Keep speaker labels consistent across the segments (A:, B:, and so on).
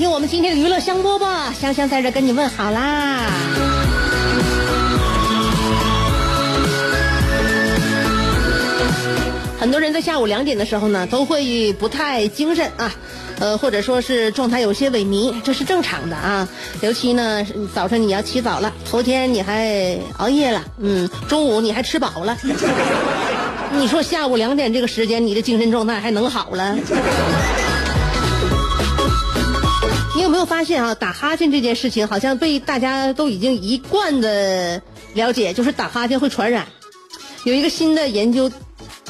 A: 听我们今天的娱乐香饽饽，香香在这跟你问好啦。很多人在下午两点的时候呢，都会不太精神啊，呃，或者说是状态有些萎靡，这是正常的啊。尤其呢，早晨你要起早了，头天你还熬夜了，嗯，中午你还吃饱了，你说下午两点这个时间，你的精神状态还能好了？你有没有发现啊？打哈欠这件事情好像被大家都已经一贯的了解，就是打哈欠会传染。有一个新的研究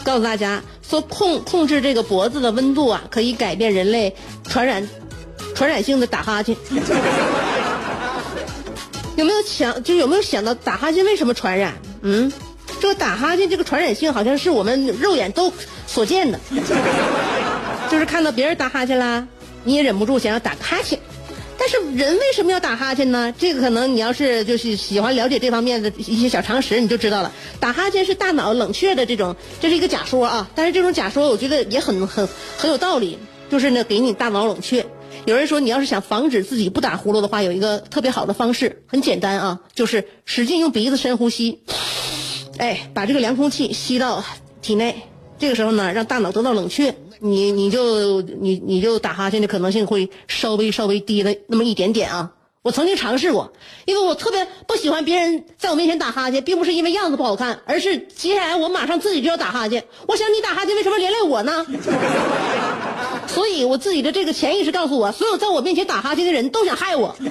A: 告诉大家说，控控制这个脖子的温度啊，可以改变人类传染传染性的打哈欠。有没有想就有没有想到打哈欠为什么传染？嗯，这个打哈欠这个传染性好像是我们肉眼都所见的，就是看到别人打哈欠啦。你也忍不住想要打个哈欠，但是人为什么要打哈欠呢？这个可能你要是就是喜欢了解这方面的一些小常识，你就知道了。打哈欠是大脑冷却的这种，这是一个假说啊。但是这种假说我觉得也很很很有道理，就是呢给你大脑冷却。有人说你要是想防止自己不打呼噜的话，有一个特别好的方式，很简单啊，就是使劲用鼻子深呼吸，哎，把这个凉空气吸到体内。这个时候呢，让大脑得到冷却，你你就你你就打哈欠的可能性会稍微稍微低了那么一点点啊。我曾经尝试过，因为我特别不喜欢别人在我面前打哈欠，并不是因为样子不好看，而是接下来我马上自己就要打哈欠。我想你打哈欠为什么连累我呢？所以我自己的这个潜意识告诉我，所有在我面前打哈欠的人都想害我。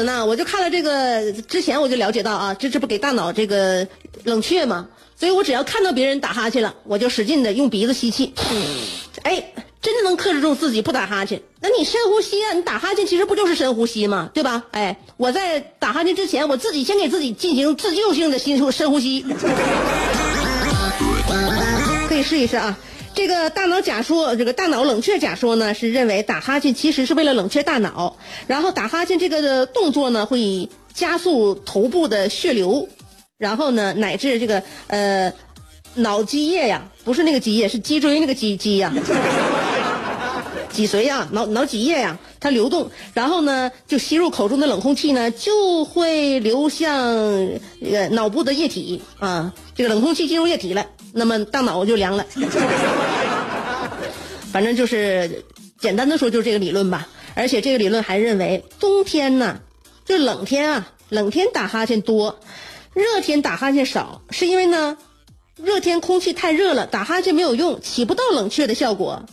A: 因此呢，我就看了这个之前我就了解到啊，这这不给大脑这个冷却吗？所以我只要看到别人打哈欠了，我就使劲的用鼻子吸气，哎，真的能克制住自己不打哈欠。那你深呼吸啊，你打哈欠其实不就是深呼吸吗？对吧？哎，我在打哈欠之前，我自己先给自己进行自救性的深呼深呼吸，可以试一试啊。这个大脑假说，这个大脑冷却假说呢，是认为打哈欠其实是为了冷却大脑，然后打哈欠这个的动作呢，会加速头部的血流，然后呢，乃至这个呃脑脊液呀，不是那个脊液，是脊椎那个脊脊呀，脊髓呀，脑脑脊液呀，它流动，然后呢，就吸入口中的冷空气呢，就会流向呃脑部的液体啊，这个冷空气进入液体了。那么大脑就凉了，反正就是简单的说就是这个理论吧。而且这个理论还认为，冬天呢，就冷天啊，冷天打哈欠多，热天打哈欠少，是因为呢，热天空气太热了，打哈欠没有用，起不到冷却的效果。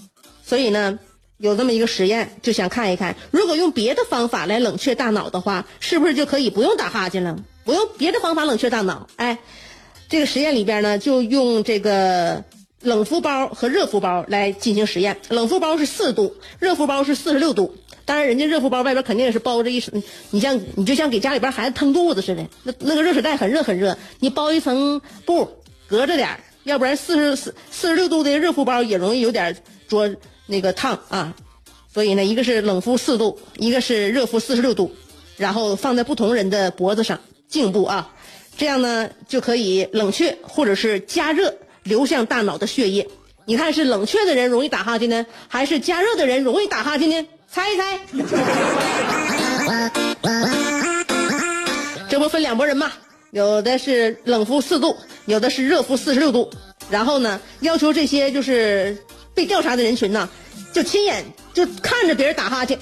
A: 所以呢，有这么一个实验，就想看一看，如果用别的方法来冷却大脑的话，是不是就可以不用打哈欠了？不用别的方法冷却大脑，哎。这个实验里边呢，就用这个冷敷包和热敷包来进行实验。冷敷包是四度，热敷包是四十六度。当然，人家热敷包外边肯定也是包着一层，你像你就像给家里边孩子腾肚子似的，那那个热水袋很热很热，你包一层布隔着点要不然四十四四十六度的热敷包也容易有点灼那个烫啊。所以呢，一个是冷敷四度，一个是热敷四十六度，然后放在不同人的脖子上颈部啊。这样呢，就可以冷却或者是加热流向大脑的血液。你看是冷却的人容易打哈欠呢，还是加热的人容易打哈欠呢？猜一猜。这不分两拨人嘛？有的是冷敷四度，有的是热敷四十六度。然后呢，要求这些就是被调查的人群呢，就亲眼就看着别人打哈欠，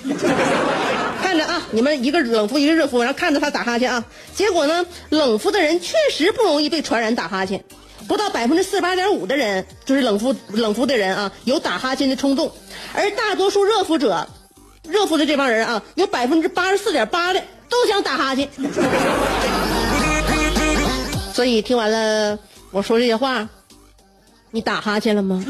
A: 看着啊，你们一个冷敷一个热敷，然后看着他打哈欠啊。结果呢，冷敷的人确实不容易被传染打哈欠，不到百分之四十八点五的人就是冷敷冷敷的人啊，有打哈欠的冲动，而大多数热敷者，热敷的这帮人啊，有百分之八十四点八的都想打哈欠。所以听完了我说这些话，你打哈欠了吗？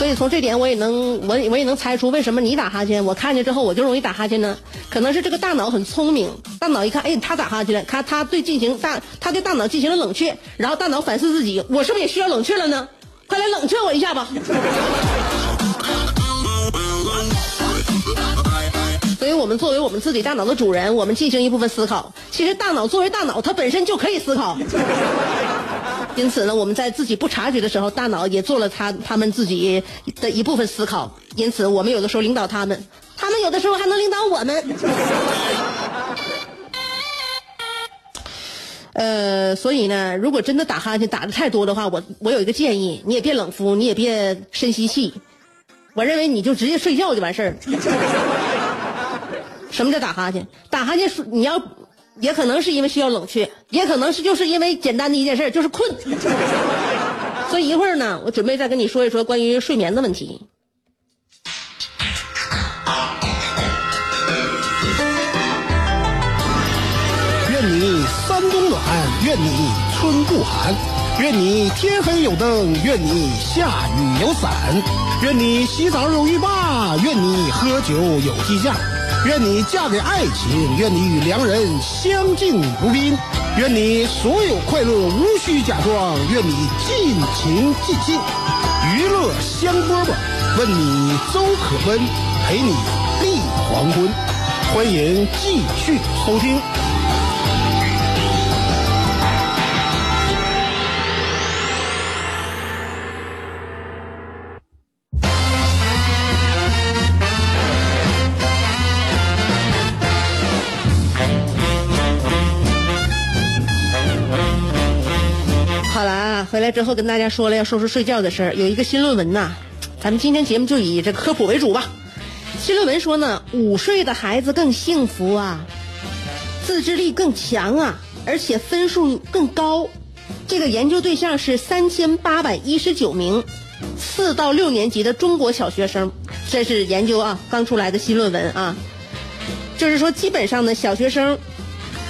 A: 所以从这点我也能我我也能猜出为什么你打哈欠，我看见之后我就容易打哈欠呢？可能是这个大脑很聪明，大脑一看，哎，他打哈欠了，他他对进行大他对大脑进行了冷却，然后大脑反思自己，我是不是也需要冷却了呢？快来冷却我一下吧。所以我们作为我们自己大脑的主人，我们进行一部分思考。其实大脑作为大脑，它本身就可以思考。因此呢，我们在自己不察觉的时候，大脑也做了他他们自己的一部分思考。因此，我们有的时候领导他们，他们有的时候还能领导我们。呃，所以呢，如果真的打哈欠打的太多的话，我我有一个建议，你也别冷敷，你也别深吸气，我认为你就直接睡觉就完事儿。什么叫打哈欠？打哈欠是你要，也可能是因为需要冷却，也可能是就是因为简单的一件事，就是困。所以一会儿呢，我准备再跟你说一说关于睡眠的问题。
B: 愿你三冬暖，愿你春不寒，愿你天黑有灯，愿你下雨有伞，愿你洗澡有浴霸，愿你喝酒有鸡架。愿你嫁给爱情，愿你与良人相敬如宾，愿你所有快乐无需假装，愿你尽情尽兴，娱乐香饽饽，问你粥可温，陪你立黄昏，欢迎继续收听。
A: 回来之后跟大家说了要说说睡觉的事儿。有一个新论文呐，咱们今天节目就以这科普为主吧。新论文说呢，午睡的孩子更幸福啊，自制力更强啊，而且分数更高。这个研究对象是三千八百一十九名四到六年级的中国小学生，这是研究啊刚出来的新论文啊。就是说，基本上呢，小学生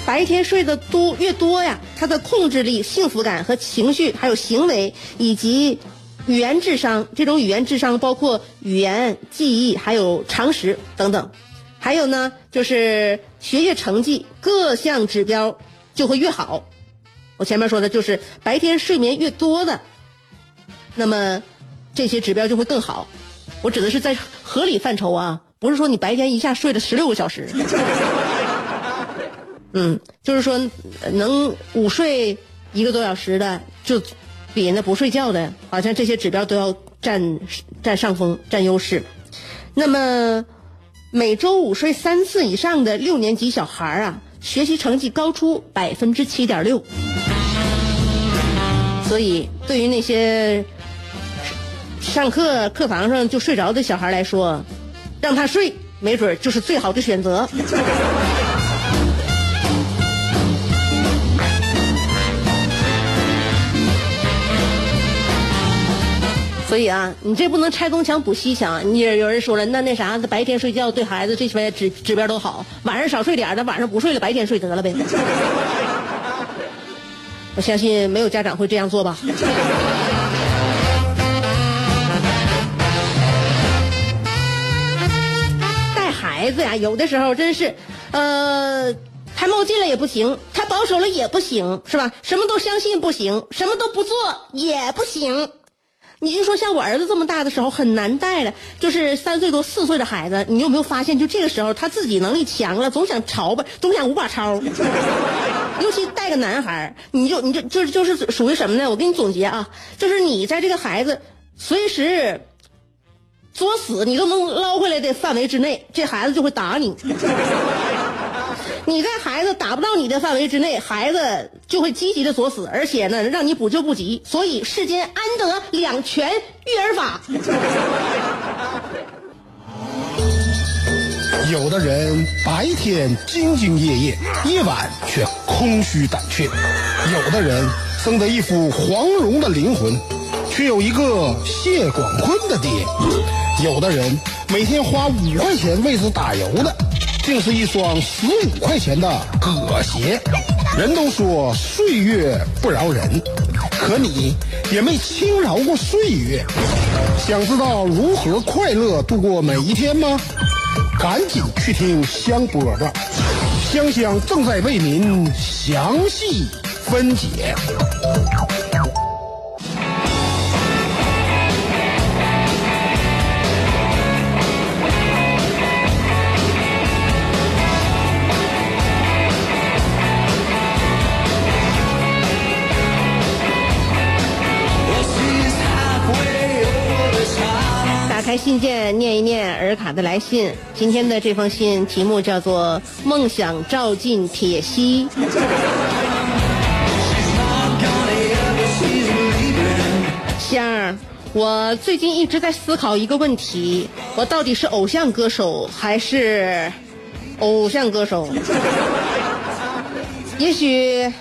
A: 白天睡得多越多呀，他的控制力、幸福感和情绪，还有行为以及语言智商，这种语言智商包括语言、记忆，还有常识等等。还有呢，就是学业成绩各项指标就会越好。我前面说的就是白天睡眠越多的，那么这些指标就会更好。我指的是在合理范畴啊，不是说你白天一下睡了十六个小时。嗯，就是说能午睡一个多小时的，就比那不睡觉的，好像这些指标都要占占上风、占优势。那么每周午睡三次以上的六年级小孩啊，学习成绩高出百分之七点六。所以，对于那些上课课堂上就睡着的小孩来说，让他睡，没准就是最好的选择。所以啊，你这不能拆东墙补西墙。你有人说了，那那啥，白天睡觉对孩子这些指指标都好，晚上少睡点那晚上不睡了，白天睡得了呗。我相信没有家长会这样做吧。带孩子呀，有的时候真是，呃，太冒进了也不行，太保守了也不行，是吧？什么都相信不行，什么都不做也不行。你就说像我儿子这么大的时候很难带了，就是三岁多四岁的孩子，你有没有发现，就这个时候他自己能力强了，总想抄吧，总想五把抄。尤其带个男孩你就你就就是就是属于什么呢？我给你总结啊，就是你在这个孩子随时作死你都能捞回来的范围之内，这孩子就会打你。你在孩子打不到你的范围之内，孩子就会积极的作死，而且呢，让你补救不及。所以世间安得两全育儿法？
B: 有的人白天兢兢业业，夜晚却空虚胆怯；有的人生得一副黄蓉的灵魂，却有一个谢广坤的爹；有的人每天花五块钱为此打油的，竟是一双十五块钱的葛鞋。人都说岁月不饶人，可你也没轻饶过岁月。想知道如何快乐度过每一天吗？赶紧去听香饽饽，香香正在为您详细分解。
A: 开信件，念一念尔卡的来信。今天的这封信题目叫做《梦想照进铁西》。香儿，我最近一直在思考一个问题：我到底是偶像歌手还是偶像歌手？也许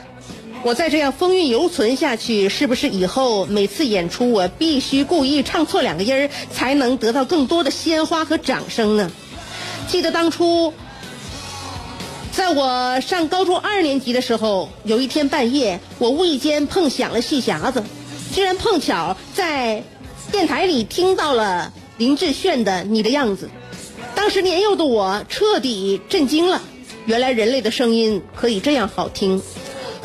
A: 我再这样风韵犹存下去，是不是以后每次演出我必须故意唱错两个音儿，才能得到更多的鲜花和掌声呢？记得当初，在我上高中二年级的时候，有一天半夜，我无意间碰响了戏匣子，居然碰巧在电台里听到了林志炫的《你的样子》，当时年幼的我彻底震惊了，原来人类的声音可以这样好听。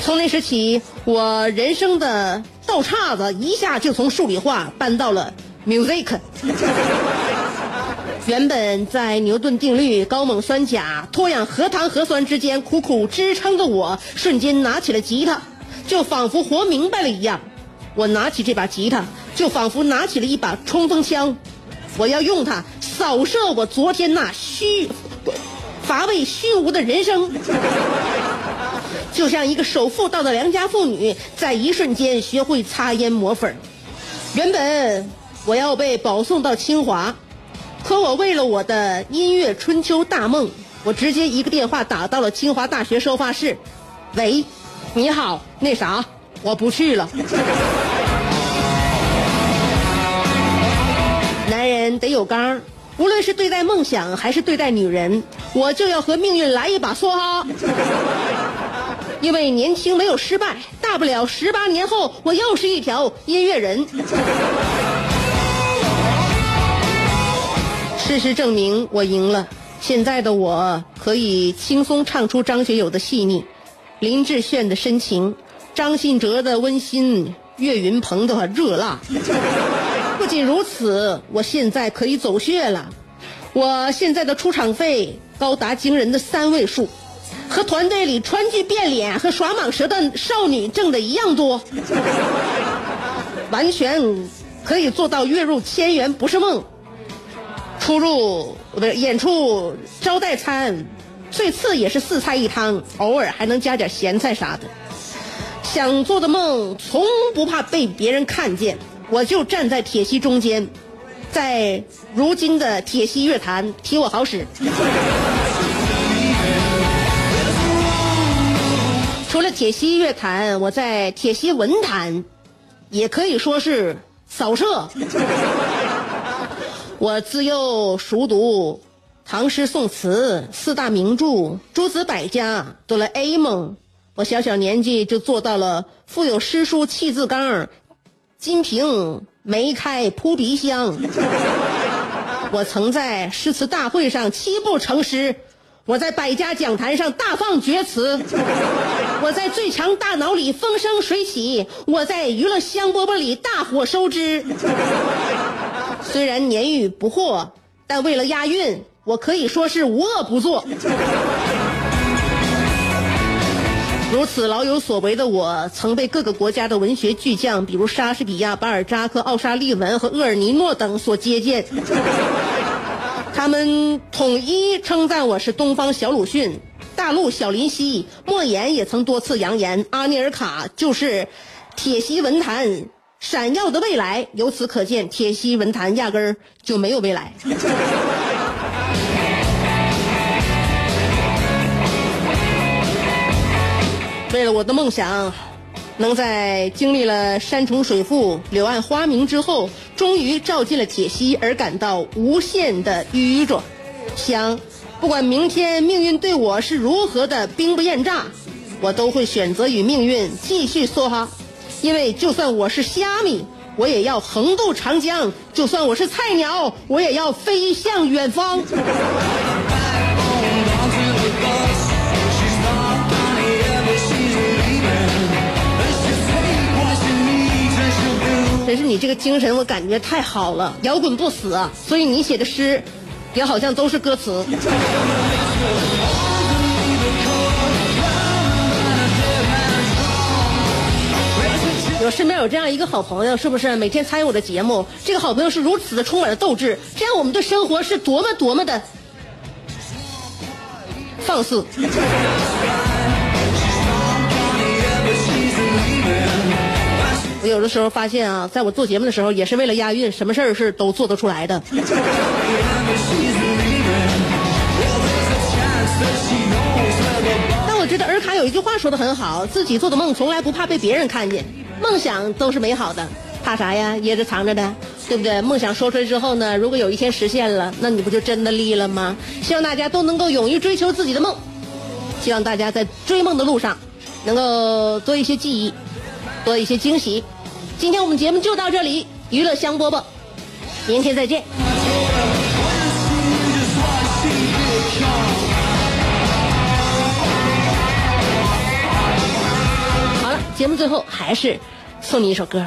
A: 从那时起，我人生的道岔子一下就从数理化搬到了 music。原本在牛顿定律、高锰酸钾、脱氧核糖核酸之间苦苦支撑的我，瞬间拿起了吉他，就仿佛活明白了一样。我拿起这把吉他，就仿佛拿起了一把冲锋枪，我要用它扫射我昨天那虚乏味虚无的人生。就像一个首富到的良家妇女，在一瞬间学会擦烟抹粉。原本我要被保送到清华，可我为了我的音乐春秋大梦，我直接一个电话打到了清华大学收发室。喂，你好，那啥，我不去了。男人得有刚，无论是对待梦想还是对待女人，我就要和命运来一把梭哈。因为年轻没有失败，大不了十八年后我又是一条音乐人。事实证明我赢了，现在的我可以轻松唱出张学友的细腻，林志炫的深情，张信哲的温馨，岳云鹏的热辣。不仅如此，我现在可以走穴了，我现在的出场费高达惊人的三位数。和团队里川剧变脸和耍蟒蛇的少女挣的一样多，完全可以做到月入千元不是梦。出入不是演出招待餐，最次也是四菜一汤，偶尔还能加点咸菜啥的。想做的梦从不怕被别人看见，我就站在铁西中间，在如今的铁西乐坛提我好使。除了铁西乐坛，我在铁西文坛，也可以说是扫射。我自幼熟读唐诗宋词四大名著、诸子百家、哆啦 A 梦。我小小年纪就做到了腹有诗书气自刚，金瓶梅开扑鼻香。我曾在诗词大会上七步成诗。我在百家讲坛上大放厥词，我在最强大脑里风生水起，我在娱乐香饽饽里大火收汁。虽然年逾不惑，但为了押韵，我可以说是无恶不作。如此老有所为的我，曾被各个国家的文学巨匠，比如莎士比亚、巴尔扎克、奥沙利文和厄尔尼诺等所接见。他们统一称赞我是东方小鲁迅，大陆小林夕、莫言也曾多次扬言，阿尼尔卡就是铁西文坛闪耀的未来。由此可见，铁西文坛压根儿就没有未来。为了我的梦想，能在经历了山重水复、柳暗花明之后，终于照进了铁西，而感到无限的愚拙。想，不管明天命运对我是如何的兵不厌诈，我都会选择与命运继续梭哈。因为就算我是虾米，我也要横渡长江；就算我是菜鸟，我也要飞向远方。真是你这个精神，我感觉太好了，摇滚不死啊！所以你写的诗，也好像都是歌词。我身边有这样一个好朋友，是不是每天参与我的节目？这个好朋友是如此的充满了斗志，这样我们对生活是多么多么的放肆。我有的时候发现啊，在我做节目的时候，也是为了押韵，什么事儿是都做得出来的。但我觉得尔卡有一句话说的很好，自己做的梦从来不怕被别人看见，梦想都是美好的，怕啥呀？掖着藏着的，对不对？梦想说出来之后呢，如果有一天实现了，那你不就真的立了吗？希望大家都能够勇于追求自己的梦，希望大家在追梦的路上，能够多一些记忆，多一些惊喜。今天我们节目就到这里，娱乐香饽饽，明天再见。好了，节目最后还是送你一首歌。